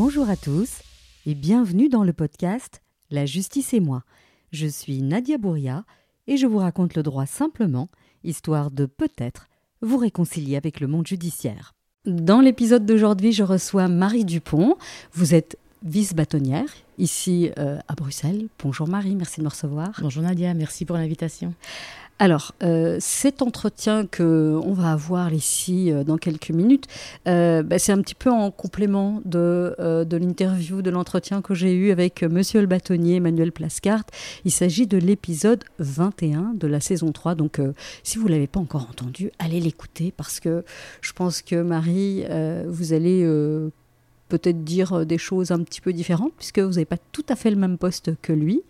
Bonjour à tous et bienvenue dans le podcast La justice et moi. Je suis Nadia Bouria et je vous raconte le droit simplement, histoire de peut-être vous réconcilier avec le monde judiciaire. Dans l'épisode d'aujourd'hui, je reçois Marie Dupont. Vous êtes vice-bâtonnière ici euh, à Bruxelles. Bonjour Marie, merci de me recevoir. Bonjour Nadia, merci pour l'invitation. Alors, euh, cet entretien que on va avoir ici euh, dans quelques minutes, euh, bah, c'est un petit peu en complément de, de l'interview, de l'entretien que j'ai eu avec Monsieur le bâtonnier Emmanuel Plascart. Il s'agit de l'épisode 21 de la saison 3. Donc, si vous l'avez pas encore entendu, allez l'écouter parce que je pense que Marie, vous allez peut-être dire des choses un petit peu différentes puisque vous n'avez pas tout à fait le même poste que lui.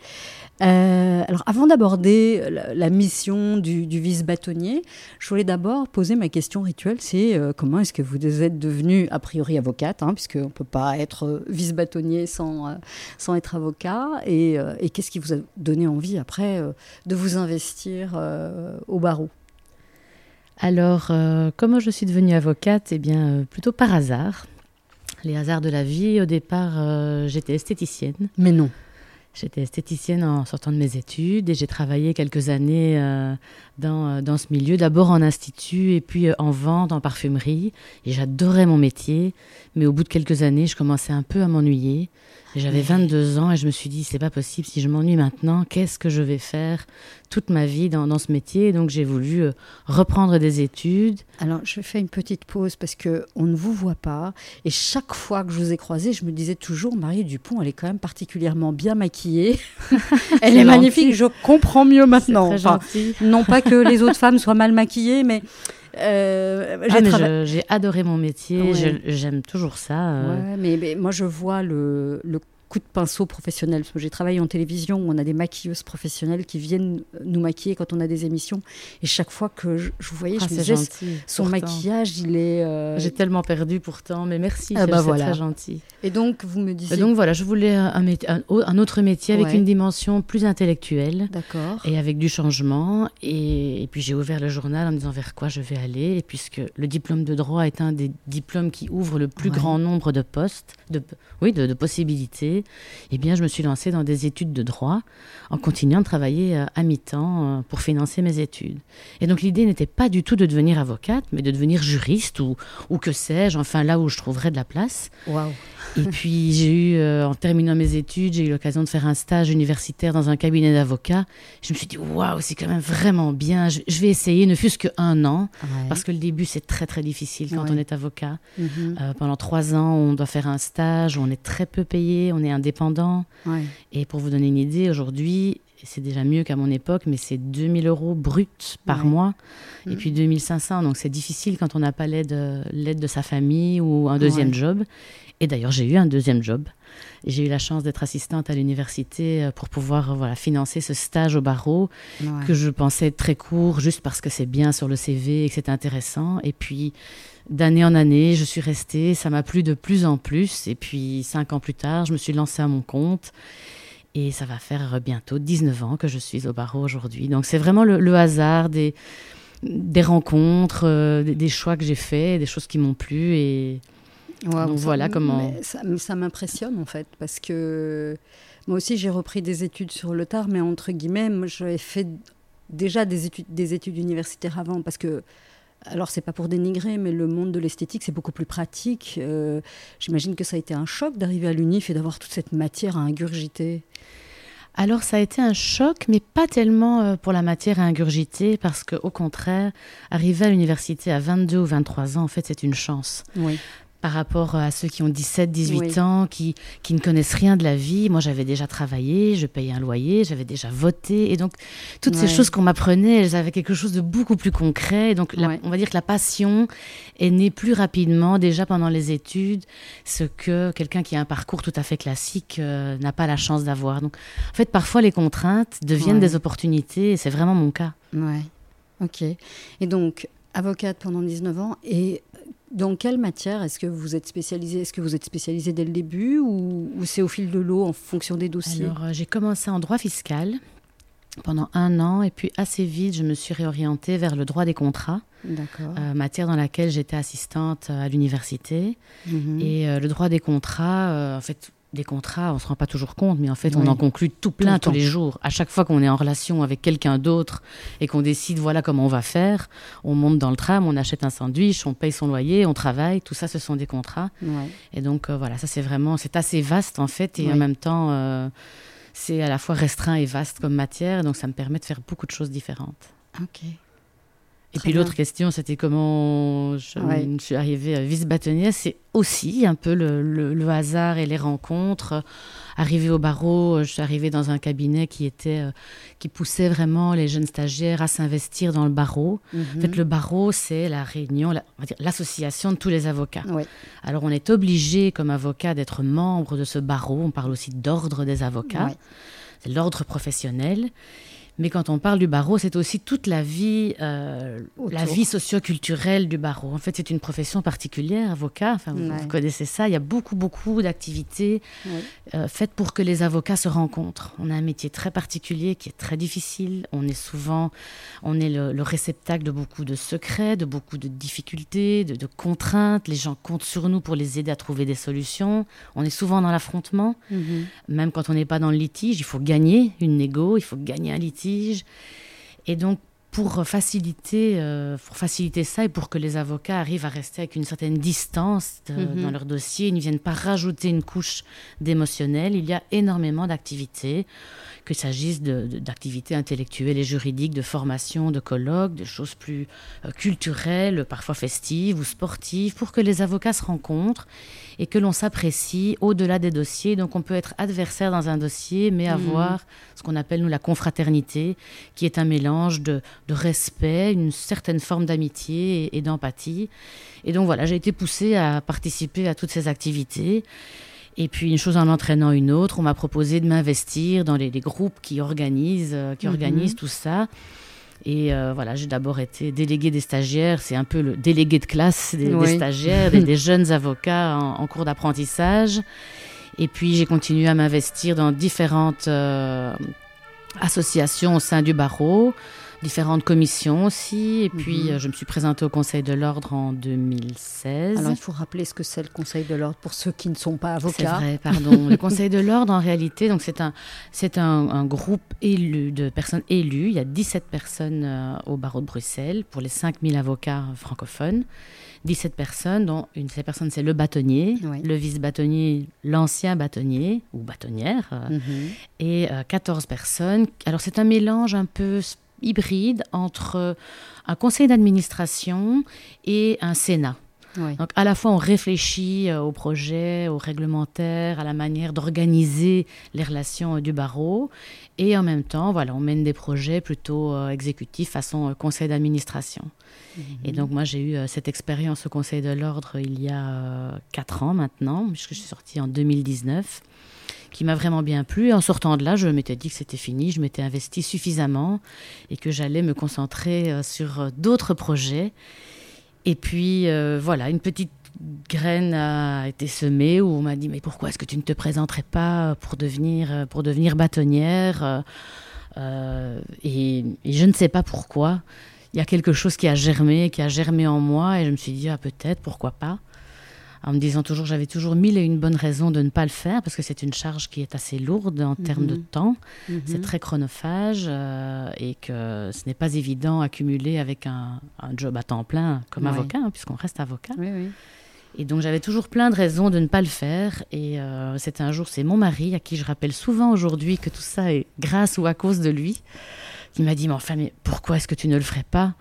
Euh, alors, avant d'aborder la, mission du, vice-bâtonnier, je voulais d'abord poser ma question rituelle c'est euh, comment est-ce que vous êtes devenue, a priori, avocate, hein, puisqu'on ne peut pas être vice-bâtonnier sans, euh, sans être avocat, et, et qu'est-ce qui vous a donné envie après de vous investir au barreau? Alors, comment je suis devenue avocate? Eh bien, plutôt par hasard. Les hasards de la vie, au départ, j'étais esthéticienne. Mais non. J'étais esthéticienne en sortant de mes études et j'ai travaillé quelques années euh, dans, euh, dans, ce milieu, d'abord en institut et puis euh, en vente, en parfumerie. Et j'adorais mon métier, mais au bout de quelques années, je commençais un peu à m'ennuyer. J'avais 22 ans et je me suis dit, c'est pas possible, si je m'ennuie maintenant, qu'est-ce que je vais faire toute ma vie dans, dans ce métier? Donc j'ai voulu euh, reprendre des études. Alors je fais une petite pause parce que on ne vous voit pas. Et chaque fois que je vous ai croisé, je me disais toujours, Marie Dupont, elle est quand même particulièrement bien maquillée. elle est, magnifique, je comprends mieux maintenant. Enfin, non pas que les autres femmes soient mal maquillées, mais euh, ah, j'ai adoré mon métier, j'aime toujours ça. Euh. mais, moi je vois le, le coup de pinceau professionnel. Parce que j'ai travaillé en télévision où on a des maquilleuses professionnelles qui viennent nous maquiller quand on a des émissions. Et chaque fois que je, vous voyais, je ah, me disais, son maquillage, il est. Euh, j'ai tellement perdu pourtant, mais merci, ah bah c'est très gentil. Et donc, vous me disiez. donc voilà, je voulais un, un, autre métier avec une dimension plus intellectuelle. D'accord. Et avec du changement. Et, puis j'ai ouvert le journal en me disant vers quoi je vais aller. Et puisque le diplôme de droit est un des diplômes qui ouvre le plus grand nombre de postes, de, oui, de, de possibilités eh bien, je me suis lancée dans des études de droit en continuant de travailler euh, à mi-temps euh, pour financer mes études. Et donc, l'idée n'était pas du tout de devenir avocate, mais de devenir juriste ou, ou que sais-je, enfin là où je trouverais de la place. Et puis, j'ai eu, euh, en terminant mes études, j'ai eu l'occasion de faire un stage universitaire dans un cabinet d'avocats. Je me suis dit, waouh, c'est quand même vraiment bien. Je, vais essayer, ne fût-ce qu'un an, parce que le début, c'est très, très difficile quand on est avocat. Mhm. pendant trois ans, on doit faire un stage, on est très peu payé, on est indépendant. Et pour vous donner une idée, aujourd'hui, c'est déjà mieux qu'à mon époque, mais c'est 2000 euros bruts par mois et mm. puis 2500. Donc c'est difficile quand on n'a pas l'aide, l'aide de sa famille ou un deuxième job. Et d'ailleurs, j'ai eu un deuxième job. J'ai eu la chance d'être assistante à l'université euh, pour pouvoir voilà, financer ce stage au barreau que je pensais très court juste parce que c'est bien sur le CV et que c'est intéressant. Et puis d'année en année, je suis restée, ça m'a plu de plus en plus. Et puis, cinq ans plus tard, je me suis lancée à mon compte. Et ça va faire bientôt 19 ans que je suis au barreau aujourd'hui. Donc, c'est vraiment le, hasard des, des rencontres, euh, des, choix que j'ai faits, des choses qui m'ont plu. Et donc, voilà comment. Ça, ça m'impressionne, en fait, parce que moi aussi, j'ai repris des études sur le tard, mais entre guillemets, j'avais fait déjà des études, des études universitaires avant, parce que alors c'est pas pour dénigrer, mais le monde de l'esthétique c'est beaucoup plus pratique. Euh, j'imagine que ça a été un choc d'arriver à l'UNIF et d'avoir toute cette matière à ingurgiter. Alors ça a été un choc, mais pas tellement euh, pour la matière à ingurgiter, parce qu'au contraire, arriver à l'université à 22 ou 23 ans, en fait, c'est une chance. Oui par rapport à ceux qui ont 17, 18 ans, qui, qui ne connaissent rien de la vie. Moi, j'avais déjà travaillé, je payais un loyer, j'avais déjà voté. Et donc, toutes ces choses qu'on m'apprenait, elles avaient quelque chose de beaucoup plus concret. Et donc, on va dire que la passion est née plus rapidement, déjà pendant les études, ce que quelqu'un qui a un parcours tout à fait classique euh, n'a pas la chance d'avoir. Donc, en fait, parfois, les contraintes deviennent des opportunités, et c'est vraiment mon cas. Ouais, ok. Et donc, avocate pendant 19 ans, et dans quelle matière est-ce que vous êtes spécialisé Est-ce que vous êtes spécialisé dès le début ou, c'est au fil de l'eau en fonction des dossiers? Alors, euh, j'ai commencé en droit fiscal. pendant un an. Et puis assez vite, je me suis réorientée vers le droit des contrats. Euh, matière dans laquelle j'étais assistante à l'université. Mhm. Et euh, le droit des contrats, euh, en fait, des contrats, on ne se rend pas toujours compte, mais en fait, on en conclut tout plein tous les jours. À chaque fois qu'on est en relation avec quelqu'un d'autre et qu'on décide, voilà comment on va faire, on monte dans le tram, on achète un sandwich, on paye son loyer, on travaille, tout ça, ce sont des contrats. Et donc, voilà, ça, c'est vraiment, c'est assez vaste, en fait, et en même temps, c'est à la fois restreint et vaste comme matière, donc ça me permet de faire beaucoup de choses différentes. Ok. Et puis l'autre question, c'était comment je, suis arrivée à vice-bâtonnière. C'est aussi un peu le, hasard et les rencontres. Arrivée au barreau, je suis arrivée dans un cabinet qui était euh, qui poussait vraiment les jeunes stagiaires à s'investir dans le barreau. En fait, mhm. le barreau, c'est la réunion, l'association de tous les avocats. Alors, on est obligé comme avocat d'être membre de ce barreau. On parle aussi d'ordre des avocats. C'est l'ordre professionnel. Mais quand on parle du barreau, c'est aussi toute la vie, euh, la vie socio-culturelle du barreau. En fait, c'est une profession particulière, avocat. Enfin, vous, connaissez ça. Il y a beaucoup, beaucoup d'activités euh, faites pour que les avocats se rencontrent. On a un métier très particulier qui est très difficile. On est souvent, on est le, réceptacle de beaucoup de secrets, de beaucoup de difficultés, de, contraintes. Les gens comptent sur nous pour les aider à trouver des solutions. On est souvent dans l'affrontement. Mhm. Même quand on n'est pas dans le litige, il faut gagner une négo, il faut gagner un litige et donc, pour faciliter, euh, pour faciliter ça et pour que les avocats arrivent à rester avec une certaine distance mhm. dans leur dossier, ils ne viennent pas rajouter une couche d'émotionnel, il y a énormément d'activités qu'il s'agisse d'activités intellectuelles et juridiques, de formation, de colloques, de choses plus euh, culturelles, parfois festives ou sportives, pour que les avocats se rencontrent et que l'on s'apprécie au-delà des dossiers. Donc on peut être adversaire dans un dossier, mais mmh. avoir ce qu'on appelle nous la confraternité, qui est un mélange de, respect, une certaine forme d'amitié et d'empathie. Et donc voilà, j'ai été poussée à participer à toutes ces activités. Et puis une chose en entraînant une autre, on m'a proposé de m'investir dans les, groupes qui organisent, euh, qui mhm. organisent tout ça. Et euh, voilà, j'ai d'abord été déléguée des stagiaires, c'est un peu le délégué de classe des, stagiaires, des, jeunes avocats en, cours d'apprentissage. Et puis j'ai continué à m'investir dans différentes euh, associations au sein du barreau différentes commissions aussi. Et puis, mhm. euh, je me suis présentée au Conseil de l'Ordre en 2016. Alors, il faut rappeler ce que c'est le Conseil de l'Ordre pour ceux qui ne sont pas avocats. C'est vrai, pardon. le Conseil de l'Ordre, en réalité, donc c'est un, c'est un, un, groupe élu, de personnes élues. Il y a 17 personnes euh, au barreau de Bruxelles pour les 5000 avocats francophones. 17 personnes, dont une de ces personnes, c'est le bâtonnier, le vice-bâtonnier, l'ancien bâtonnier ou bâtonnière, euh, mhm. et 14 personnes. Alors, c'est un mélange un peu hybride entre un conseil d'administration et un Sénat. Donc à la fois on réfléchit euh, au projet, au réglementaire, à la manière d'organiser les relations euh, du barreau et en même temps voilà on mène des projets plutôt euh, exécutifs façon conseil d'administration. Mhm. Et donc moi j'ai eu cette expérience au conseil de l'ordre il y a quatre ans maintenant puisque je suis sortie en 2019 qui m'a vraiment bien plu. en sortant de là, je m'étais dit que c'était fini, je m'étais investi suffisamment et que j'allais me concentrer euh, sur euh, d'autres projets. Et puis euh, voilà, une petite graine a été semée où on m'a dit mais pourquoi est-ce que tu ne te présenterais pas pour devenir pour devenir bâtonnière et, et, je ne sais pas pourquoi. Il y a quelque chose qui a germé, qui a germé en moi et je me suis dit ah peut-être pourquoi pas en me disant toujours, j'avais toujours mille et une bonnes raisons de ne pas le faire, parce que c'est une charge qui est assez lourde en termes de mhm. temps, mhm. c'est très chronophage, euh, et que ce n'est pas évident à cumuler avec un, job à temps plein comme avocat, hein, puisqu'on reste avocat. Et donc j'avais toujours plein de raisons de ne pas le faire. Et euh, c'est un jour, c'est mon mari, à qui je rappelle souvent aujourd'hui que tout ça est grâce ou à cause de lui, qui m'a dit, mais enfin, mais pourquoi est-ce que tu ne le ferais pas?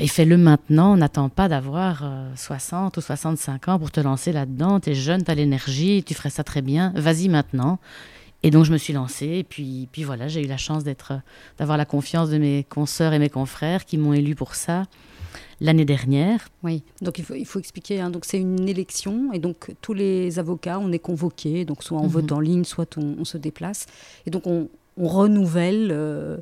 Et fais-le maintenant, on n'attend pas d'avoir 60 euh, ou 65 ans pour te lancer là-dedans. Tu es jeune, tu as l'énergie, tu ferais ça très bien. Vas-y maintenant. Et donc je me suis lancée et puis, puis voilà, j'ai eu la chance d'être, d'avoir la confiance de mes consoeurs et mes confrères qui m'ont élu pour ça l'année dernière. Oui, donc il faut, il faut expliquer, hein. donc c'est une élection et donc tous les avocats, on est convoqués, donc soit on mhm. vote en ligne, soit on, se déplace. Et donc on, on renouvelle euh,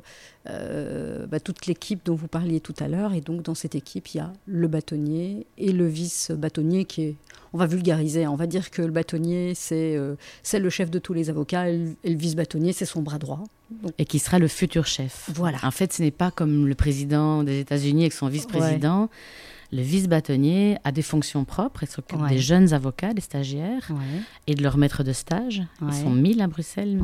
euh, bah, toute l'équipe dont vous parliez tout à l'heure. Et donc, dans cette équipe, il y a le bâtonnier et le vice-bâtonnier qui est. On va vulgariser, on va dire que le bâtonnier, c'est euh, le chef de tous les avocats et le, vice-bâtonnier, c'est son bras droit. et qui sera le futur chef. Voilà. En fait, ce n'est pas comme le président des États-Unis avec son vice-président. Le vice-bâtonnier a des fonctions propres. Il s'occupe des jeunes avocats, des stagiaires et de leurs maîtres de stage. Ils sont 1000 à Bruxelles.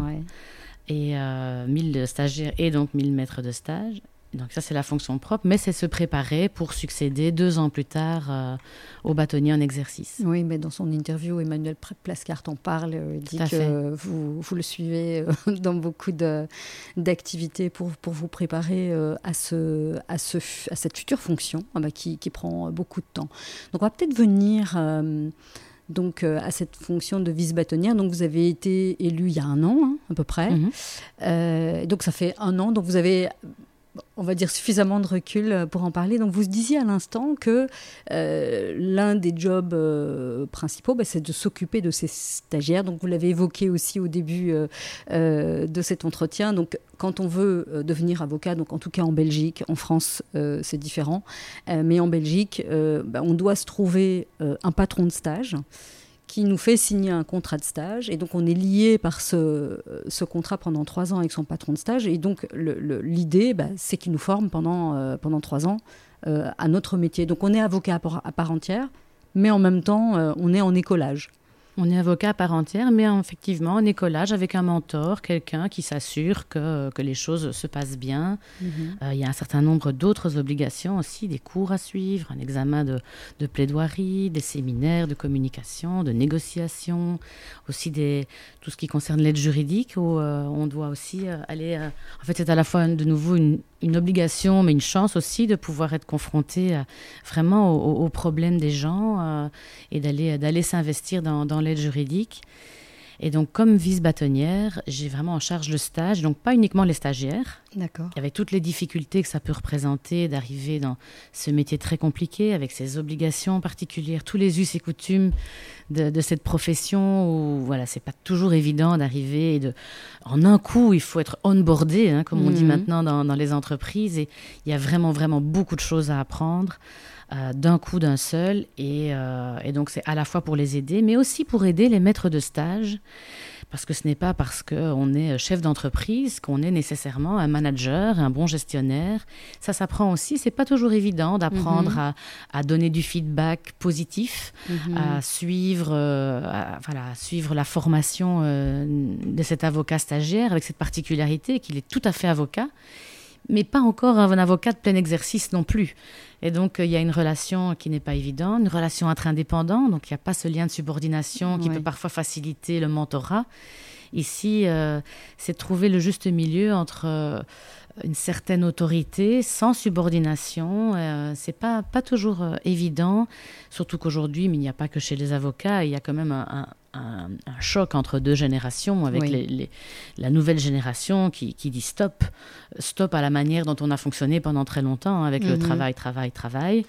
Et 1000 euh, stagiaires et donc 1000 maîtres de stage. Donc ça, c'est la fonction propre, mais c'est se préparer pour succéder deux ans plus tard euh, au bâtonnier en exercice. Oui, mais dans son interview, Emmanuel Plascart en parle. Euh, il dit que vous, vous, le suivez euh, dans beaucoup d'activités pour, pour vous préparer à, ce, à, ce, à cette future fonction ah bah, qui, qui, prend beaucoup de temps. Donc on va peut-être venir donc à cette fonction de vice-bâtonnière. Donc vous avez été élu il y a un an hein, à peu près. Mhm. donc ça fait un an. Donc vous avez on va dire, suffisamment de recul euh, pour en parler. Donc, vous disiez à l'instant que euh, l'un des jobs euh, principaux, bah, c'est de s'occuper de ces stagiaires. Donc, vous l'avez évoqué aussi au début de cet entretien. Donc, quand on veut devenir avocat, donc en tout cas en Belgique, en France, c'est différent, mais en Belgique, bah, on doit se trouver un patron de stage qui nous fait signer un contrat de stage. Et donc, on est lié par ce, contrat pendant trois ans avec son patron de stage. Et donc, l'idée, bah, c'est qu'il nous forme pendant, euh, pendant trois ans euh, à notre métier. Donc, on est avocat à part entière, mais en même temps, euh, on est en écolage. On est avocat à part entière, mais effectivement en écolage avec un mentor, quelqu'un qui s'assure que, que, les choses se passent bien. Mhm. Euh, il y a un certain nombre d'autres obligations aussi, des cours à suivre, un examen de, de, plaidoirie, des séminaires de communication, de négociation, aussi des, tout ce qui concerne l'aide juridique, où euh, on doit aussi euh, aller... en fait, c'est à la fois de nouveau une, une obligation, mais une chance aussi de pouvoir être confronté euh, vraiment aux, problèmes des gens euh, et d'aller d'aller s'investir dans l'aide juridique. Et donc, comme vice-bâtonnière, j'ai vraiment en charge le stage, donc pas uniquement les stagiaires. D'accord. Avec toutes les difficultés que ça peut représenter d'arriver dans ce métier très compliqué, avec ses obligations particulières, tous les us et coutumes de, cette profession où, voilà, c'est pas toujours évident d'arriver et de. En un coup, il faut être onboardé, hein, comme on dit mhm. maintenant dans, dans les entreprises, et il y a vraiment, vraiment beaucoup de choses à apprendre. Euh, d'un coup, d'un seul. Euh, et, donc, c'est à la fois pour les aider, mais aussi pour aider les maîtres de stage. Parce que ce n'est pas parce qu'on est chef d'entreprise qu'on est nécessairement un manager, un bon gestionnaire. Ça s'apprend aussi. C'est pas toujours évident d'apprendre mhm. à, donner du feedback positif, mhm. à suivre, euh, voilà, suivre la formation de cet avocat stagiaire avec cette particularité qu'il est tout à fait avocat mais pas encore un avocat de plein exercice non plus. Et donc, il y a une relation qui n'est pas évidente, une relation entre indépendants, donc il n'y a pas ce lien de subordination qui peut parfois faciliter le mentorat. Ici, euh, c'est trouver le juste milieu entre euh, une certaine autorité sans subordination. Euh, c'est pas, pas toujours euh, évident, surtout qu'aujourd'hui, mais il n'y a pas que chez les avocats, il y a quand même un, un, choc entre deux générations, avec les, la nouvelle génération qui, qui, dit stop, stop à la manière dont on a fonctionné pendant très longtemps, avec le mhm. travail, travail, travail.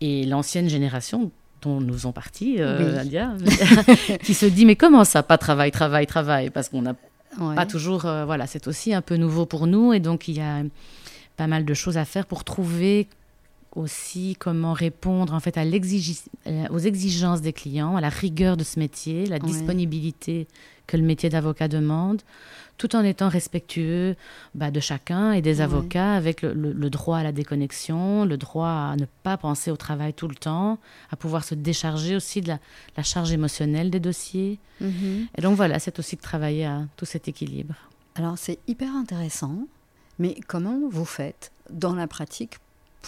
Et l'ancienne génération dont nous faisons partie, euh, qui se dit mais comment ça, pas travail, travail, travail, parce qu'on n'a pas toujours, euh, voilà, c'est aussi un peu nouveau pour nous, et donc il y a pas mal de choses à faire pour trouver aussi comment répondre en fait à euh, aux exigences des clients, à la rigueur de ce métier, la disponibilité que le métier d'avocat demande, tout en étant respectueux bah, de chacun et des avocats, avec le, droit à la déconnexion, le droit à ne pas penser au travail tout le temps, à pouvoir se décharger aussi de la, charge émotionnelle des dossiers. Mm-hmm. Et donc voilà, c'est aussi de travailler à tout cet équilibre. Alors c'est hyper intéressant, mais comment vous faites dans la pratique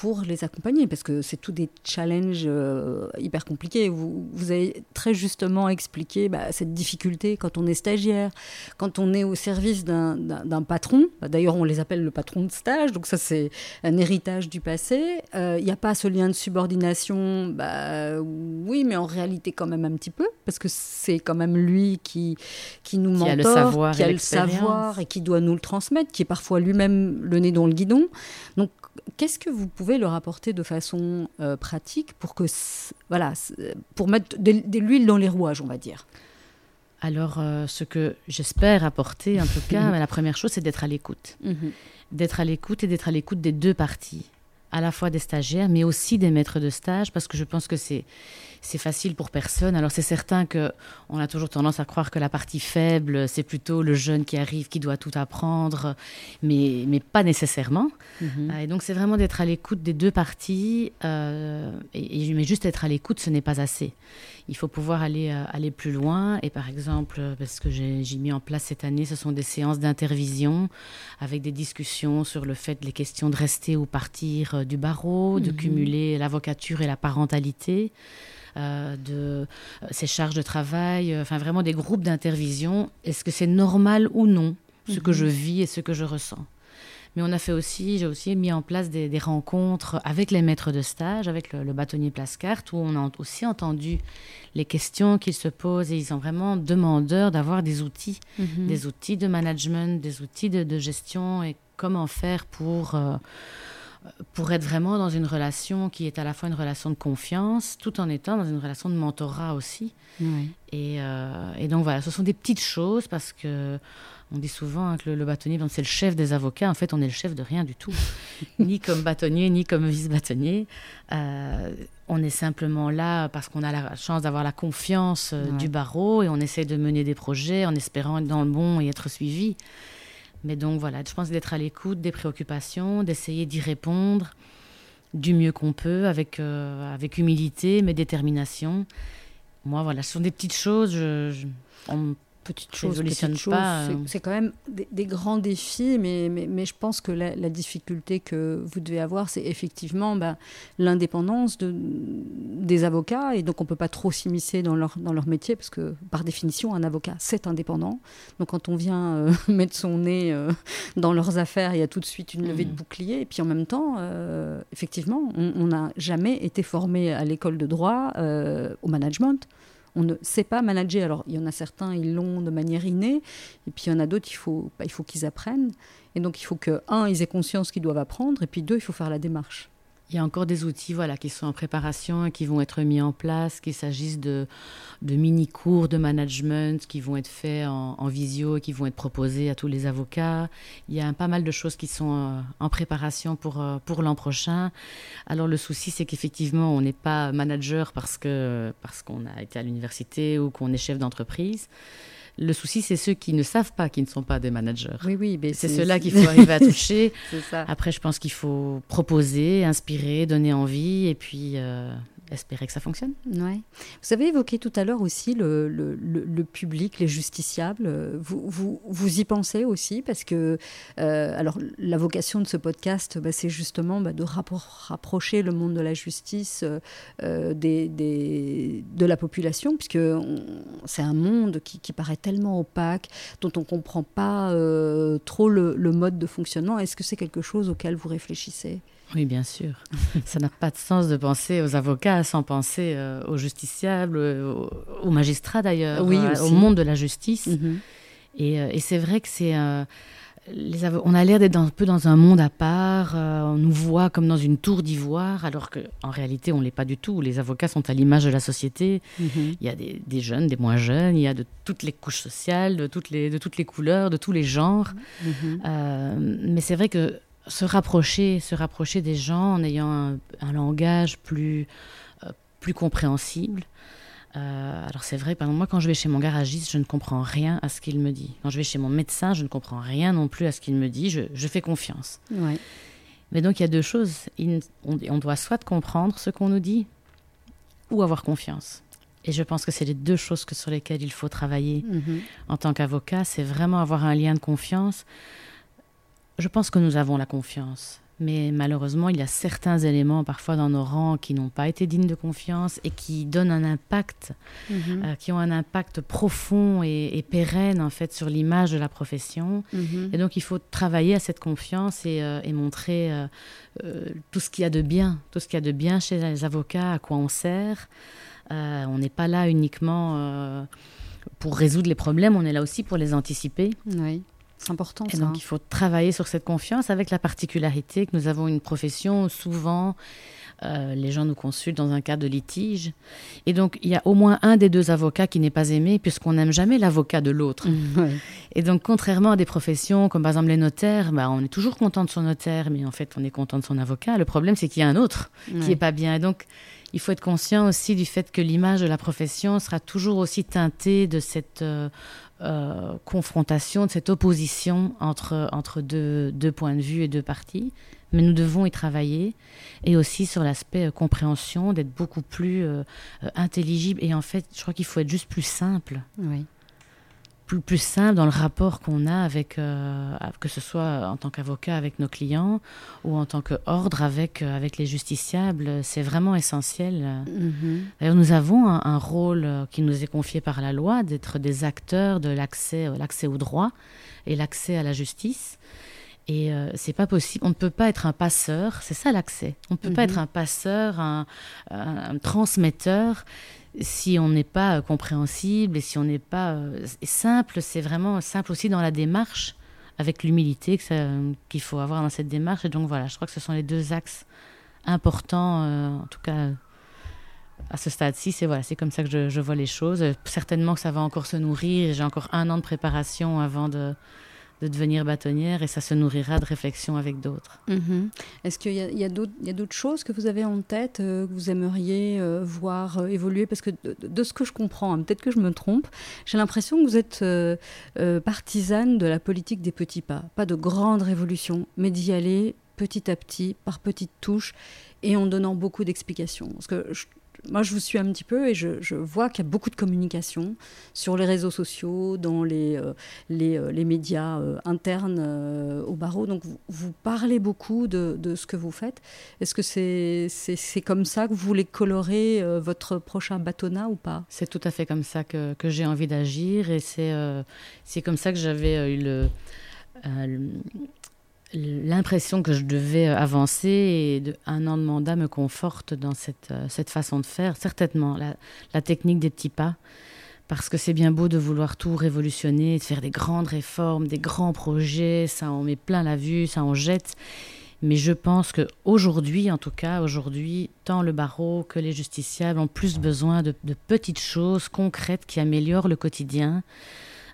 pour les accompagner, parce que c'est tout des challenges euh, hyper compliqués. Vous, vous, avez très justement expliqué bah, cette difficulté quand on est stagiaire, quand on est au service d'un patron. Bah, d'ailleurs, on les appelle le patron de stage, donc ça c'est un héritage du passé. Euh, il n'y a pas ce lien de subordination, bah, oui, mais en réalité quand même un petit peu, parce que c'est quand même lui qui, qui nous qui a le savoir qui a le savoir et qui doit nous le transmettre, qui est parfois lui-même le nez dans le guidon. Donc qu'est-ce que vous pouvez leur apporter de façon euh, pratique pour que voilà pour mettre de, l'huile dans les rouages on va dire alors euh, ce que j'espère apporter en tout cas la première chose c'est d'être à l'écoute mhm. d'être à l'écoute et d'être à l'écoute des deux parties à la fois des stagiaires, mais aussi des maîtres de stage, parce que je pense que c'est c'est facile pour personne. Alors c'est certain que on a toujours tendance à croire que la partie faible, c'est plutôt le jeune qui arrive, qui doit tout apprendre, mais, mais pas nécessairement. Mhm. Et donc c'est vraiment d'être à l'écoute des deux parties, euh, et, mais juste être à l'écoute, ce n'est pas assez. Il faut pouvoir aller, euh, aller plus loin. Et par exemple, parce que j'ai mis en place cette année, ce sont des séances d'intervision avec des discussions sur le fait, les questions de rester ou partir euh, du barreau, de mhm. cumuler l'avocature et la parentalité. Euh, de ses charges de travail, enfin vraiment des groupes d'intervision. Est-ce que c'est normal ou non ce que mhm. je vis et ce que je ressens? Mais on a fait aussi, j'ai aussi mis en place des, rencontres avec les maîtres de stage, avec le, bâtonnier Plascart, où on a aussi entendu les questions qu'ils se posent et ils sont vraiment demandeurs d'avoir des outils, mhm. des outils de management, des outils de, gestion et comment faire pour, euh, pour être vraiment dans une relation qui est à la fois une relation de confiance, tout en étant dans une relation de mentorat aussi. Et, euh, et, donc voilà, ce sont des petites choses parce que on dit souvent que le, bâtonnier, c'est le chef des avocats. En fait, on est le chef de rien du tout, ni comme bâtonnier, ni comme vice-bâtonnier. Euh, on est simplement là parce qu'on a la chance d'avoir la confiance euh, du barreau et on essaie de mener des projets en espérant être dans le bon et être suivi. Mais donc voilà, je pense d'être à l'écoute des préoccupations, d'essayer d'y répondre du mieux qu'on peut, avec, euh, avec humilité, mais détermination. Moi, voilà, ce sont des petites choses. Petites choses, petites choses, euh. c'est quand même des, grands défis, mais, mais, mais, je pense que la, difficulté que vous devez avoir, c'est effectivement ben, l'indépendance de, des avocats, et donc on ne peut pas trop s'immiscer dans leur, dans leur métier, parce que par définition, un avocat, c'est indépendant. Donc quand on vient euh, mettre son nez euh, dans leurs affaires, il y a tout de suite une levée de mmh. bouclier, et puis en même temps, effectivement, on n'a jamais été formé à l'école de droit au management on ne sait pas manager. Alors, il y en a certains, ils l'ont de manière innée, et puis il y en a d'autres, il faut, bah, il faut qu'ils apprennent. Et donc, il faut que, un, ils aient conscience qu'ils doivent apprendre, et puis deux, il faut faire la démarche. Il y a encore des outils voilà, qui sont en préparation et qui vont être mis en place, qu'il s'agisse de, de mini-cours de management qui vont être faits en, visio et qui vont être proposés à tous les avocats. Il y a pas mal de choses qui sont euh, en préparation pour, euh, pour l'an prochain. Alors le souci, c'est qu'effectivement, on n'est pas manager parce qu'on parce qu'on a été à l'université ou qu'on est chef d'entreprise. Le souci, c'est ceux qui ne savent pas, qui ne sont pas des managers. Oui, oui, mais c'est ceux-là qu'il faut arriver à toucher. Après, je pense qu'il faut proposer, inspirer, donner envie, et puis euh, espérer que ça fonctionne. Ouais. Vous avez évoqué tout à l'heure aussi le, le, le, public, les justiciables. Vous, vous, vous, y pensez aussi parce que euh, alors la vocation de ce podcast, bah, c'est justement bah, de rapprocher le monde de la justice euh, des, des, de la population, puisque c'est un monde qui, qui, paraît tellement opaque, dont on ne comprend pas euh, trop le, le mode de fonctionnement. Est-ce que c'est quelque chose auquel vous réfléchissez? Oui, bien sûr. Ça n'a pas de sens de penser aux avocats sans penser euh, aux justiciables, aux, magistrats d'ailleurs, oui, euh, au monde de la justice. Mhm. Et, euh, et c'est vrai que c'est... On a l'air d'être un peu dans un monde à part, on nous voit comme dans une tour d'ivoire, alors qu'en réalité, on ne l'est pas du tout. Les avocats sont à l'image de la société. Mhm. Il y a des, des, jeunes, des moins jeunes, il y a de toutes les couches sociales, de toutes les, de toutes les couleurs, de tous les genres. Mhm. mais c'est vrai que se rapprocher, se rapprocher des gens en ayant un, langage plus, euh, plus compréhensible. Euh, alors c'est vrai, par exemple, moi quand je vais chez mon garagiste, je ne comprends rien à ce qu'il me dit. Quand je vais chez mon médecin, je ne comprends rien non plus à ce qu'il me dit. Je, je fais confiance. Mais donc il y a deux choses. on, doit soit comprendre ce qu'on nous dit ou avoir confiance. Et je pense que c'est les deux choses que, sur lesquelles il faut travailler mm-hmm. en tant qu'avocat. C'est vraiment avoir un lien de confiance. Je pense que nous avons la confiance. Mais malheureusement, il y a certains éléments parfois dans nos rangs qui n'ont pas été dignes de confiance et qui donnent un impact, mhm. euh, qui ont un impact profond et, pérenne en fait sur l'image de la profession. Mhm. Et donc il faut travailler à cette confiance et, euh, montrer euh, tout ce qu'il y a de bien, tout ce qu'il y a de bien chez les avocats, à quoi on sert. on n'est pas là uniquement pour résoudre les problèmes, on est là aussi pour les anticiper. Oui C'est important. Et ça. donc il faut travailler sur cette confiance avec la particularité que nous avons une profession où souvent euh, les gens nous consultent dans un cas de litige. Et donc il y a au moins un des deux avocats qui n'est pas aimé puisqu'on n'aime jamais l'avocat de l'autre. Ouais. Et donc contrairement à des professions comme par exemple les notaires, bah, on est toujours content de son notaire, mais en fait on est content de son avocat. Le problème c'est qu'il y a un autre qui Ouais. est pas bien. Et donc il faut être conscient aussi du fait que l'image de la profession sera toujours aussi teintée de cette euh, euh, confrontation, de cette opposition entre, entre deux, deux points de vue et deux parties. Mais nous devons y travailler. Et aussi sur l'aspect euh, compréhension, d'être beaucoup plus euh, intelligible. Et en fait, je crois qu'il faut être juste plus simple. Oui. Plus, plus simple dans le rapport qu'on a avec, euh, que ce soit en tant qu'avocat avec nos clients ou en tant qu'ordre avec, euh, avec les justiciables. C'est vraiment essentiel. Mhm. D'ailleurs, nous avons un, un rôle euh, qui nous est confié par la loi d'être des acteurs de l'accès, l'accès au droit et l'accès à la justice. Et euh, c'est pas possible. On ne peut pas être un passeur. C'est ça l'accès. On ne peut pas Mhm. être un passeur, un, un- un transmetteur si on n'est pas euh, compréhensible et si on n'est pas euh, simple. C'est vraiment simple aussi dans la démarche, avec l'humilité qu'il faut avoir dans cette démarche. Et donc voilà, je crois que ce sont les deux axes importants, euh, en tout cas à ce stade-ci, c'est voilà, c'est comme ça que je, je vois les choses. Certainement que ça va encore se nourrir. J'ai encore un an de préparation avant de, de devenir bâtonnière et ça se nourrira de réflexion avec d'autres. Mhm. Est-ce qu'il y a, y a d'autres choses que vous avez en tête, euh, que vous aimeriez euh, voir euh, évoluer? Parce que de, ce que je comprends, hein, peut-être que je me trompe, j'ai l'impression que vous êtes partisane de la politique des petits pas. Pas de grande révolution, mais d'y aller petit à petit, par petites touches, et en donnant beaucoup d'explications. Parce que je- moi, je vous suis un petit peu et je, vois qu'il y a beaucoup de communication sur les réseaux sociaux, dans les, euh, euh, les médias euh, internes au barreau. Donc, vous, parlez beaucoup de, de ce que vous faites. Est-ce que c'est c'est comme ça que vous voulez colorer votre prochain bâtonnat ou pas? C'est tout à fait comme ça que, que j'ai envie d'agir et c'est comme ça que j'avais eu le- l'impression que je devais euh, avancer et un an de mandat me conforte dans cette, euh, cette façon de faire. Certainement, la, technique des petits pas, parce que c'est bien beau de vouloir tout révolutionner, de faire des grandes réformes, des grands projets, ça en met plein la vue, ça en jette. Mais je pense que aujourd'hui, en tout cas, aujourd'hui, tant le barreau que les justiciables ont plus besoin de petites choses concrètes qui améliorent le quotidien,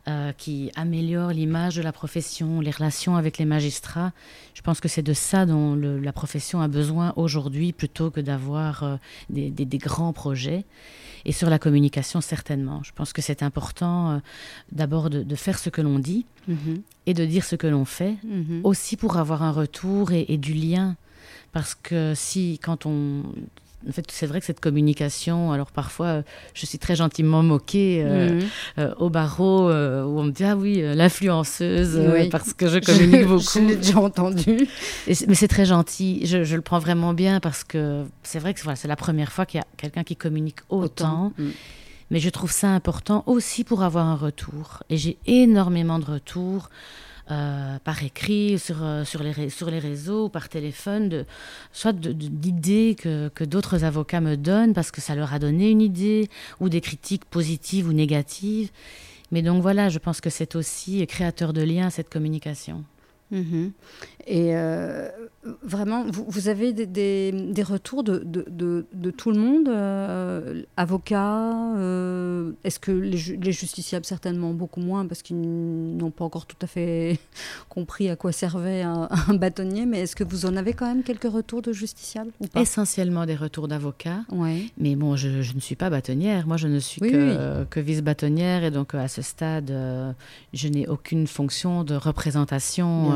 euh, qui améliorent l'image de la profession, les relations avec les magistrats. Je pense que c'est de ça dont le- la profession a besoin aujourd'hui, plutôt que d'avoir euh, des, des- des grands projets. Et sur la communication, certainement. Je pense que c'est important euh, d'abord de, de faire ce que l'on dit et de dire ce que l'on fait Mhm. aussi pour avoir un retour et, et du lien. Parce que si, quand on. En fait, c'est vrai que cette communication, alors parfois, euh, je suis très gentiment moquée euh, Mhm. euh, au barreau, euh, où on me dit Ah oui, l'influenceuse, Oui. parce que je communique Je- beaucoup. Je l'ai déjà entendu. Et mais c'est très gentil. Je, je le prends vraiment bien parce que c'est vrai que voilà, c'est la première fois qu'il y a quelqu'un qui communique autant. Mhm. Mais je trouve ça important aussi pour avoir un retour. Et j'ai énormément de retours euh, par écrit, sur, euh, sur, les, sur les réseaux, par téléphone, de, soit d'idées que, que d'autres avocats me donnent parce que ça leur a donné une idée, ou des critiques positives ou négatives. Mais donc voilà, je pense que c'est aussi créateur de liens, cette communication. Mhm. Et euh, vraiment, vous, vous avez des, des- des retours de, de, de- de tout le monde, euh, avocats euh, Est-ce que les, ju- les justiciables, certainement beaucoup moins, parce qu'ils n'ont pas encore tout à fait compris à quoi servait un, un bâtonnier, mais est-ce que vous en avez quand même quelques retours de justiciables ou pas? Essentiellement des retours d'avocats. Ouais. Mais bon, je, je ne suis pas bâtonnière. Moi, je ne suis Oui, que, que vice-bâtonnière. Et donc, à ce stade, je n'ai aucune fonction de représentation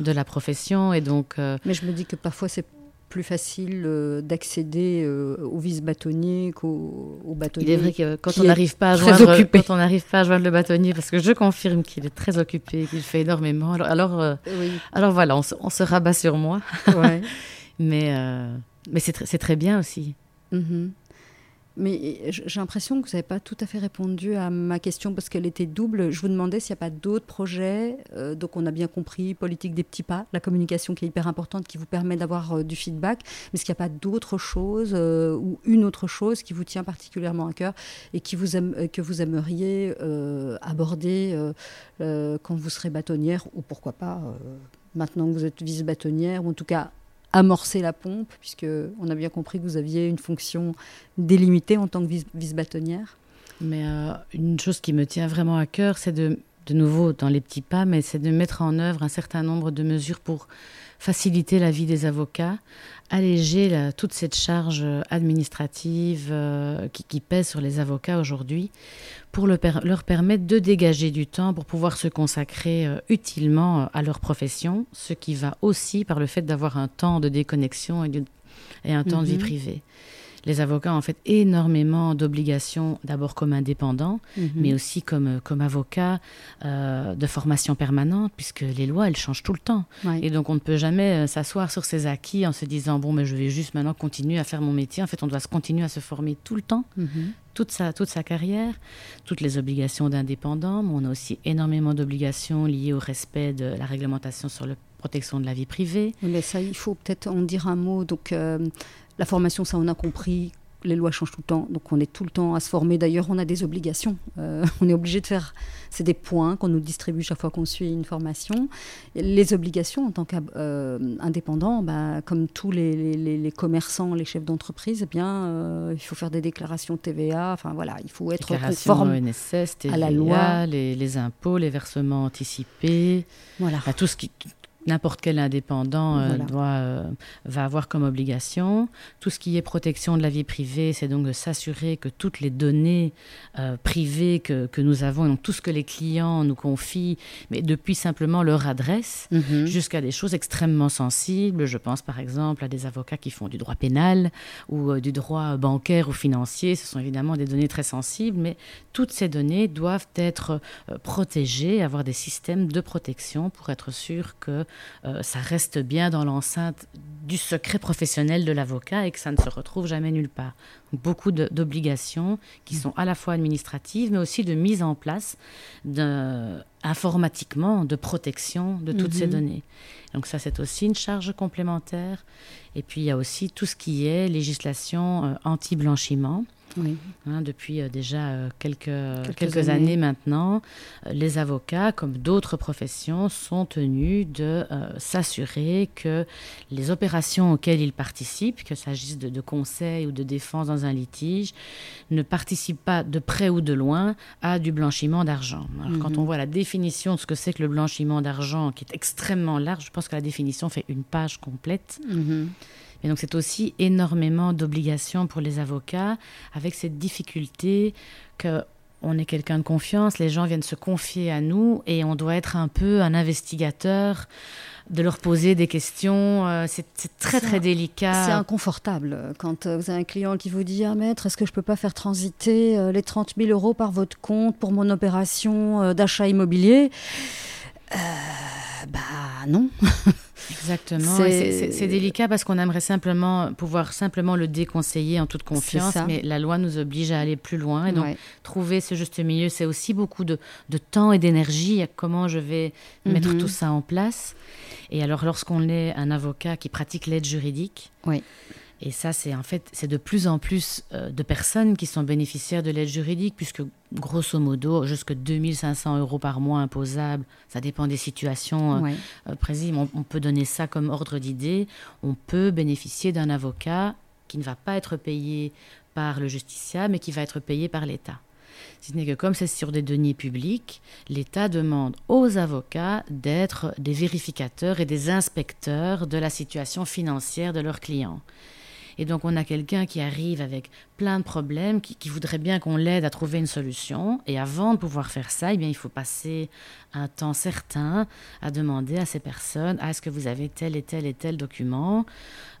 de la profession. Et donc, euh, Mais je me dis que parfois c'est plus facile euh, d'accéder euh, au vice-bâtonnier qu'au au bâtonnier. il est vrai que quand on n'arrive pas, à joindre- quand on n'arrive pas à joindre le bâtonnier, parce que je confirme qu'il est très occupé, qu'il fait énormément. Alors, alors, euh, Oui, alors voilà, on se, on se rabat sur moi. ouais. Mais, mais c'est tr- c'est très bien aussi. Mhm. Mais j'ai l'impression que vous n'avez pas tout à fait répondu à ma question parce qu'elle était double. Je vous demandais s'il n'y a pas d'autres projets. Euh, donc, on a bien compris, politique des petits pas, la communication qui est hyper importante, qui vous permet d'avoir euh, du feedback. Mais est-ce qu'il n'y a pas d'autres choses euh, ou une autre chose qui vous tient particulièrement à cœur et qui vous que vous aimeriez aborder quand vous serez bâtonnière ou pourquoi pas maintenant que vous êtes vice-bâtonnière ou en tout cas amorcer la pompe, puisque on a bien compris que vous aviez une fonction délimitée en tant que vice-bâtonnière. Mais euh, une chose qui me tient vraiment à cœur, c'est de, de nouveau dans les petits pas, mais c'est de mettre en œuvre un certain nombre de mesures pour faciliter la vie des avocats, alléger toute cette charge administrative euh, qui, qui, pèse sur les avocats aujourd'hui, pour le leur permettre de dégager du temps pour pouvoir se consacrer euh, utilement euh, à leur profession, ce qui va aussi par le fait d'avoir un temps de déconnexion et, et un temps de vie mhm. privée les avocats ont en fait énormément d'obligations, d'abord comme indépendants, mhm. mais aussi comme, euh, comme avocats euh, de formation permanente, puisque les lois, elles changent tout le temps. Et donc, on ne peut jamais euh, s'asseoir sur ses acquis en se disant, bon, mais je vais juste maintenant continuer à faire mon métier. En fait, on doit se continuer à se former tout le temps. Mhm. Toute sa, toute sa carrière, toutes les obligations d'indépendants, mais on a aussi énormément d'obligations liées au respect de la réglementation sur la protection de la vie privée. Mais ça, il faut peut-être en dire un mot. Donc, la formation, ça on a compris, les lois changent tout le temps, donc on est tout le temps à se former. D'ailleurs, on a des obligations. Euh, on est obligé de faire, c'est des points qu'on nous distribue chaque fois qu'on suit une formation. Les obligations en tant qu'indépendant, bah, comme tous les, commerçants, les chefs d'entreprise, eh bien, euh, il faut faire des déclarations TVA. Enfin voilà, il faut être conforme à la loi, les, impôts, les versements anticipés, voilà, à tout ce qui n'importe quel indépendant euh, doit, euh, va avoir comme obligation. Tout ce qui est protection de la vie privée, c'est donc de s'assurer que toutes les données euh, privées que, que, nous avons, donc tout ce que les clients nous confient, mais depuis simplement leur adresse, mhm. jusqu'à des choses extrêmement sensibles. Je pense par exemple à des avocats qui font du droit pénal ou du droit bancaire ou financier. Ce sont évidemment des données très sensibles, mais toutes ces données doivent être protégées, avoir des systèmes de protection pour être sûr que ça reste bien dans l'enceinte du secret professionnel de l'avocat et que ça ne se retrouve jamais nulle part. beaucoup d'obligations qui sont à la fois administratives, mais aussi de mise en place informatiquement de protection de toutes ces mhm. données. Donc ça, c'est aussi une charge complémentaire. Et puis, il y a aussi tout ce qui est législation euh, anti-blanchiment. Oui. Hein, depuis euh, déjà euh, quelques, quelques, années. maintenant, euh, les avocats, comme d'autres professions, sont tenus de s'assurer que les opérations auxquelles ils participent, qu'il s'agisse de, de, conseil ou de défense dans un litige, ne participent pas de près ou de loin à du blanchiment d'argent. Alors, quand mhm. on voit la définition de ce que c'est que le blanchiment d'argent, qui est extrêmement large, je pense que la définition fait une page complète. Mhm. Et donc c'est aussi énormément d'obligations pour les avocats, avec cette difficulté que on est quelqu'un de confiance, les gens viennent se confier à nous et on doit être un peu un investigateur, de leur poser des questions. Euh, c'est très très délicat. C'est inconfortable quand euh, vous avez un client qui vous dit Ah, maître, est-ce que je peux pas faire transiter euh, les 30 000 euros par votre compte pour mon opération d'achat immobilier? Bah non. Exactement. C'est délicat parce qu'on aimerait simplement pouvoir simplement le déconseiller en toute confiance, mais la loi nous oblige à aller plus loin. Et donc, trouver ce juste milieu, c'est aussi beaucoup de, de temps et d'énergie. Comment je vais mettre mhm. tout ça en place Et alors, lorsqu'on est un avocat qui pratique l'aide juridique, oui. Et ça, c'est en fait, c'est de plus en plus euh, de personnes qui sont bénéficiaires de l'aide juridique, puisque grosso modo, jusque 2500 euros par mois imposables, ça dépend des situations euh, euh on, on, peut donner ça comme ordre d'idée. On peut bénéficier d'un avocat qui ne va pas être payé par le justiciable, mais qui va être payé par l'État. Si ce n'est que comme c'est sur des deniers publics, l'État demande aux avocats d'être des vérificateurs et des inspecteurs de la situation financière de leurs clients. Et donc on a quelqu'un qui arrive avec plein de problèmes, qui, voudrait bien qu'on l'aide à trouver une solution. Et avant de pouvoir faire ça, eh bien, il faut passer un temps certain à demander à ces personnes, ah, est-ce que vous avez tel et tel et tel document?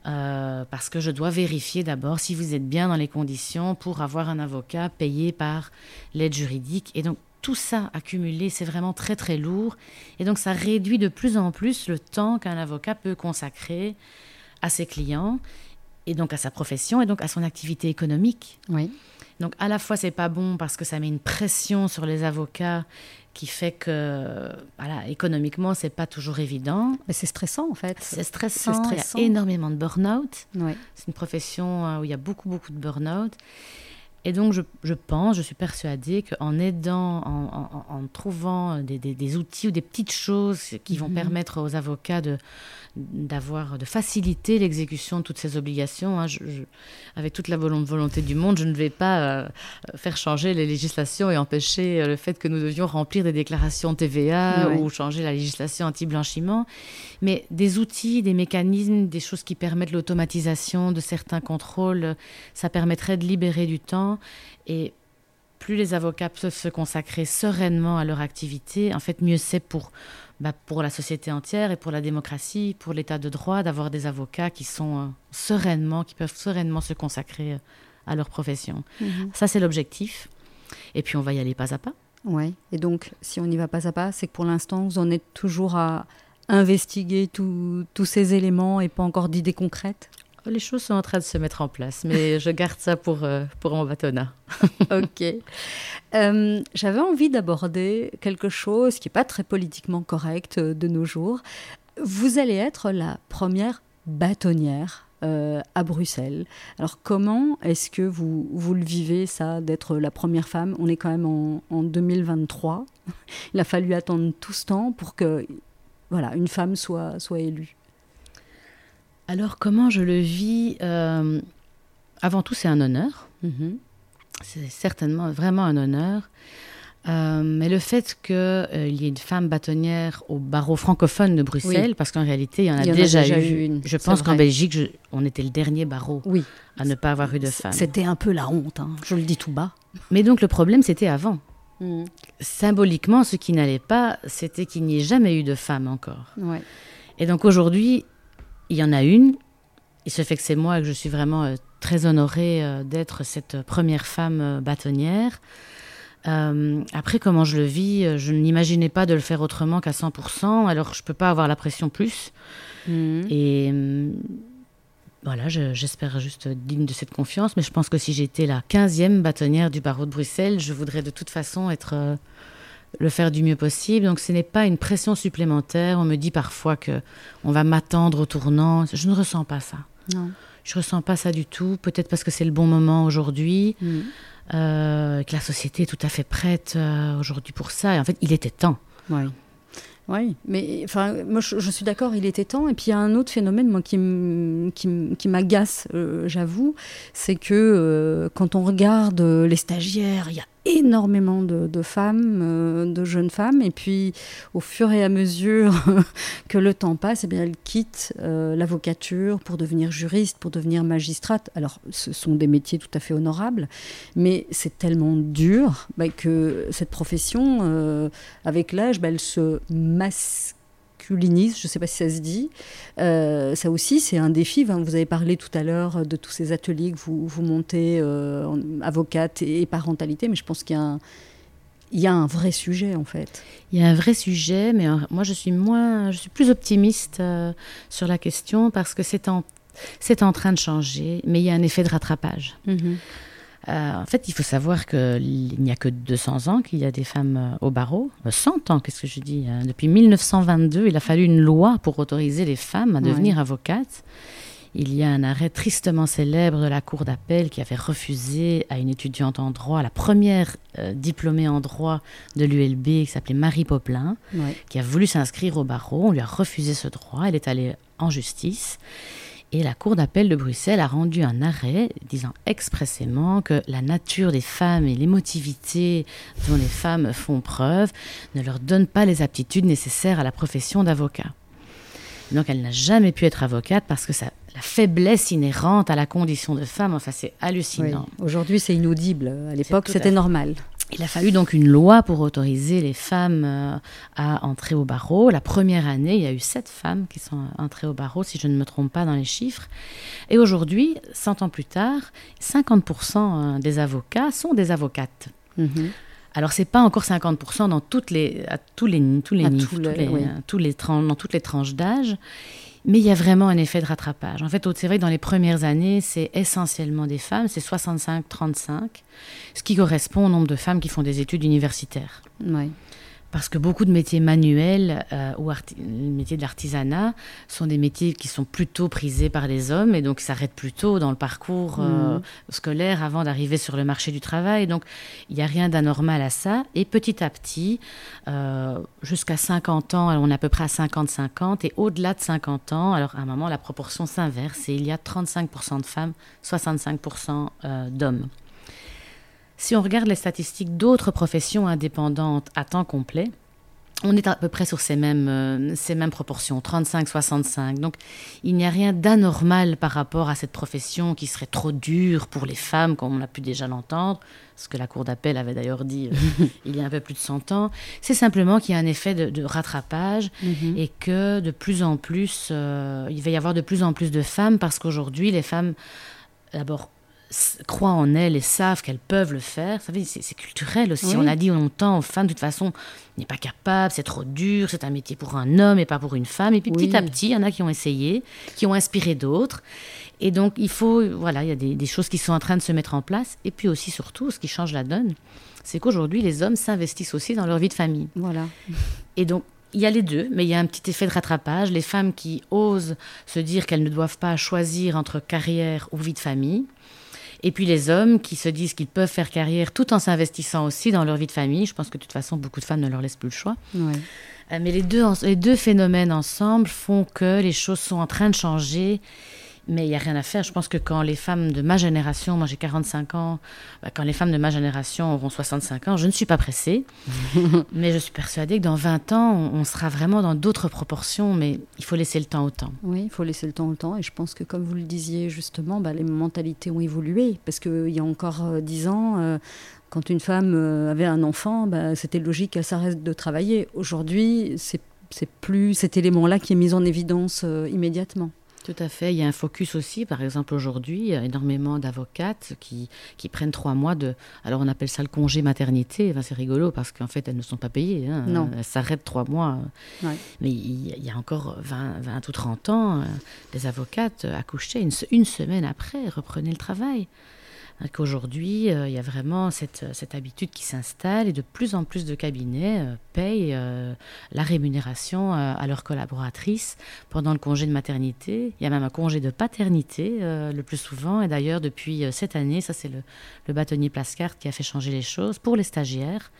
Euh, Parce que je dois vérifier d'abord si vous êtes bien dans les conditions pour avoir un avocat payé par l'aide juridique. Et donc tout ça accumulé, c'est vraiment très très lourd. Et donc ça réduit de plus en plus le temps qu'un avocat peut consacrer à ses clients. Et donc à sa profession et donc à son activité économique. Oui. Donc à la fois c'est pas bon parce que ça met une pression sur les avocats qui fait que voilà, économiquement c'est pas toujours évident. Mais c'est stressant en fait. C'est stressant, stressant, il y a énormément de burn-out. Oui. C'est une profession euh, où il y a beaucoup beaucoup de burn-out. Et donc, je, je, pense, je suis persuadée qu'en aidant, en, en, en trouvant des, des, des, outils ou des petites choses qui vont -hmm. permettre aux avocats de, d'avoir, de faciliter l'exécution de toutes ces obligations. Hein. Je, je, avec toute la volonté du monde, je ne vais pas euh, faire changer les législations et empêcher euh, le fait que nous devions remplir des déclarations TVA ou changer la législation anti-blanchiment. Mais des outils, des mécanismes, des choses qui permettent l'automatisation de certains contrôles, ça permettrait de libérer du temps et plus les avocats peuvent se consacrer sereinement à leur activité, en fait, mieux c'est pour, bah, pour la société entière et pour la démocratie, pour l'état de droit, d'avoir des avocats qui sont euh, sereinement, qui peuvent sereinement se consacrer euh, à leur profession. -hmm. Ça, c'est l'objectif. Et puis, on va y aller pas à pas. Oui, et donc, si on y va pas à pas, c'est que pour l'instant, vous en êtes toujours à investiguer tous ces éléments et pas encore d'idées concrètes? Les choses sont en train de se mettre en place, mais je garde ça pour, euh, pour mon bâtonnat. ok. Euh, J'avais envie d'aborder quelque chose qui n'est pas très politiquement correct euh, de nos jours. Vous allez être la première bâtonnière euh, à Bruxelles. Alors comment est-ce que vous, vous le vivez, ça, d'être la première femme? On est quand même en, en 2023. Il a fallu attendre tout ce temps pour que voilà, une femme soit, soit élue. Alors, comment je le vis euh, Avant tout, c'est un honneur. -hmm. C'est certainement vraiment un honneur. Euh, mais le fait qu'il euh, y ait une femme bâtonnière au barreau francophone de Bruxelles, oui. parce qu'en réalité, il y en a, y déjà, en a déjà, eu. Une, je pense qu'en Belgique, je, on était le dernier barreau oui. à ne pas avoir eu de femme. C'était un peu la honte, hein. je le dis tout bas. Mais donc, le problème, c'était avant. Mm. Symboliquement, ce qui n'allait pas, c'était qu'il n'y ait jamais eu de femme encore. Ouais. Et donc aujourd'hui, il y en a une. Il se fait que c'est moi et que je suis vraiment euh, très honorée euh, d'être cette première femme euh, bâtonnière. Euh, après, comment je le vis, je n'imaginais pas de le faire autrement qu'à 100%, alors je ne peux pas avoir la pression plus. Mmh. Et euh, voilà, j'espère je, juste digne de cette confiance, mais je pense que si j'étais la 15e bâtonnière du barreau de Bruxelles, je voudrais de toute façon être le faire du mieux possible. Donc ce n'est pas une pression supplémentaire. On me dit parfois que on va m'attendre au tournant. Je ne ressens pas ça. Non. Je ressens pas ça du tout. Peut-être parce que c'est le bon moment aujourd'hui, mmh. euh, que la société est tout à fait prête euh, aujourd'hui pour ça. Et en fait, il était temps. Oui. Oui, mais enfin, moi je, je suis d'accord, il était temps. Et puis il y a un autre phénomène moi, qui m'agace, euh, j'avoue, c'est que euh, quand on regarde les stagiaires, il y a énormément de, femmes, euh, de jeunes femmes, et puis au fur et à mesure que le temps passe, eh bien, elles quittent euh, l'avocature pour devenir juriste, pour devenir magistrate. Alors, ce sont des métiers tout à fait honorables, mais c'est tellement dur bah, que cette profession, euh, avec l'âge, bah, elle se masque masculinise, je ne sais pas si ça se dit. Euh, ça aussi, c'est un défi. Hein. Vous avez parlé tout à l'heure de tous ces ateliers que vous, vous montez, euh, en avocate et parentalité, mais je pense qu'il y a un, il y a un vrai sujet en fait. Il y a un vrai sujet, mais moi je suis moins, je suis plus optimiste euh, sur la question parce que c'est en, c'est en train de changer, mais il y a un effet de rattrapage. -hmm. Euh, en fait, il faut savoir qu'il n'y a que 200 ans qu'il y a des femmes euh, au barreau. 100 ans, qu'est-ce que je dis hein. Depuis 1922, il a fallu une loi pour autoriser les femmes à devenir avocates. Il y a un arrêt tristement célèbre de la Cour d'appel qui avait refusé à une étudiante en droit, la première euh, diplômée en droit de l'ULB, qui s'appelait Marie Poplin, qui a voulu s'inscrire au barreau. On lui a refusé ce droit. Elle est allée en justice. Et la Cour d'appel de Bruxelles a rendu un arrêt disant expressément que la nature des femmes et l'émotivité dont les femmes font preuve ne leur donnent pas les aptitudes nécessaires à la profession d'avocat. Donc elle n'a jamais pu être avocate parce que ça, la faiblesse inhérente à la condition de femme, enfin c'est hallucinant. Oui. Aujourd'hui c'est inaudible, à l'époque c'était normal. Il a fallu donc une loi pour autoriser les femmes euh, à entrer au barreau. La première année, il y a eu sept femmes qui sont entrées au barreau, si je ne me trompe pas dans les chiffres. Et aujourd'hui, 100 ans plus tard, 50% des avocats sont des avocates. Mm -hmm. Alors c'est pas encore 50% dans toutes les à tous les tous les niveaux, tous les, oui. tous les dans toutes les tranches d'âge. Mais il y a vraiment un effet de rattrapage. En fait, c'est vrai que dans les premières années, c'est essentiellement des femmes, c'est 65-35, ce qui correspond au nombre de femmes qui font des études universitaires. Oui parce que beaucoup de métiers manuels euh, ou les métiers de l'artisanat sont des métiers qui sont plutôt prisés par les hommes et donc s'arrêtent plus tôt dans le parcours euh, mm. scolaire avant d'arriver sur le marché du travail. Donc il n'y a rien d'anormal à ça. Et petit à petit, euh, jusqu'à 50 ans, on est à peu près à 50-50 et au-delà de 50 ans, alors à un moment la proportion s'inverse et il y a 35% de femmes, 65% d'hommes. Si on regarde les statistiques d'autres professions indépendantes à temps complet, on est à peu près sur ces mêmes, euh, ces mêmes proportions, 35-65. Donc il n'y a rien d'anormal par rapport à cette profession qui serait trop dure pour les femmes, comme on a pu déjà l'entendre, ce que la Cour d'appel avait d'ailleurs dit euh, il y a un peu plus de 100 ans. C'est simplement qu'il y a un effet de, rattrapage mhm. et que de plus en plus, euh, il va y avoir de plus en plus de femmes parce qu'aujourd'hui, les femmes, d'abord, croient en elles et savent qu'elles peuvent le faire. c'est culturel aussi. On a dit longtemps aux femmes, de toute façon, n'est pas capable, c'est trop dur, c'est un métier pour un homme et pas pour une femme. Et puis petit à petit, il y en a qui ont essayé, qui ont inspiré d'autres. Et donc, il faut, voilà, il y a des, choses qui sont en train de se mettre en place. Et puis aussi, surtout, ce qui change la donne, c'est qu'aujourd'hui, les hommes s'investissent aussi dans leur vie de famille. Voilà. Et donc, il y a les deux, mais il y a un petit effet de rattrapage. Les femmes qui osent se dire qu'elles ne doivent pas choisir entre carrière ou vie de famille, et puis les hommes qui se disent qu'ils peuvent faire carrière tout en s'investissant aussi dans leur vie de famille. Je pense que de toute façon, beaucoup de femmes ne leur laissent plus le choix. Euh, mais les deux, les deux phénomènes ensemble font que les choses sont en train de changer mais il n'y a rien à faire. Je pense que quand les femmes de ma génération, moi j'ai 45 ans, bah, quand les femmes de ma génération auront 65 ans, je ne suis pas pressée. mais je suis persuadée que dans 20 ans, on, sera vraiment dans d'autres proportions, mais il faut laisser le temps au temps. Oui, il faut laisser le temps au temps. Et je pense que comme vous le disiez justement, bah, les mentalités ont évolué. Parce qu'il y a encore 10 euh, ans, euh, quand une femme euh, avait un enfant, bah, c'était logique qu'elle s'arrête de travailler. Aujourd'hui, c'est plus cet élément-là qui est mis en évidence immédiatement. Tout à fait. Il y a un focus aussi. Par exemple, aujourd'hui, il y a énormément d'avocates qui, qui, prennent trois mois de. Alors, on appelle ça le congé maternité. Enfin, c'est rigolo parce qu'en fait, elles ne sont pas payées. Hein. Non. Elles s'arrêtent trois mois. Mais il y a encore 20, 20 ou 30 ans, des avocates accouchaient une, une semaine après, reprenaient le travail qu'aujourd'hui, euh, il y a vraiment cette, cette habitude qui s'installe et de plus en plus de cabinets euh, payent euh, la rémunération à leurs collaboratrices pendant le congé de maternité. Il y a même un congé de paternité le plus souvent. Et d'ailleurs, depuis cette année, ça c'est le, le bâtonnier Plascart qui a fait changer les choses pour les stagiaires.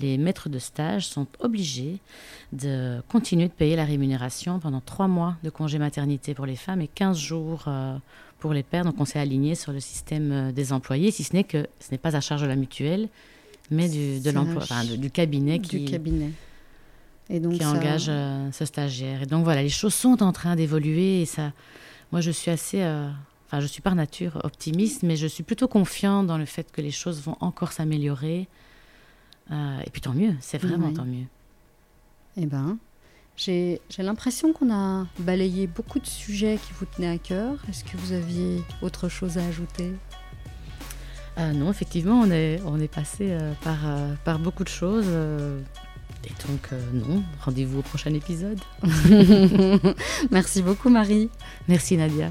Les maîtres de stage sont obligés de continuer de payer la rémunération pendant trois mois de congé maternité pour les femmes et 15 jours pour les pères. Donc on s'est aligné sur le système euh, des employés, si ce n'est que ce n'est pas à charge de la mutuelle, mais du, de l'emploi, du cabinet qui, cabinet. Et donc qui engage euh, ce stagiaire. Et donc voilà, les choses sont en train d'évoluer et ça, moi je suis assez, euh, enfin je suis par nature optimiste, mais je suis plutôt confiant dans le fait que les choses vont encore s'améliorer. Et puis tant mieux, c'est vraiment tant mieux. Eh ben, j'ai l'impression qu'on a balayé beaucoup de sujets qui vous tenaient à cœur. Est-ce que vous aviez autre chose à ajouter? Euh, Non, effectivement, on est, on est passé euh, par, euh, par beaucoup de choses. et donc, non, rendez-vous au prochain épisode. Merci beaucoup, Marie. Merci, Nadia.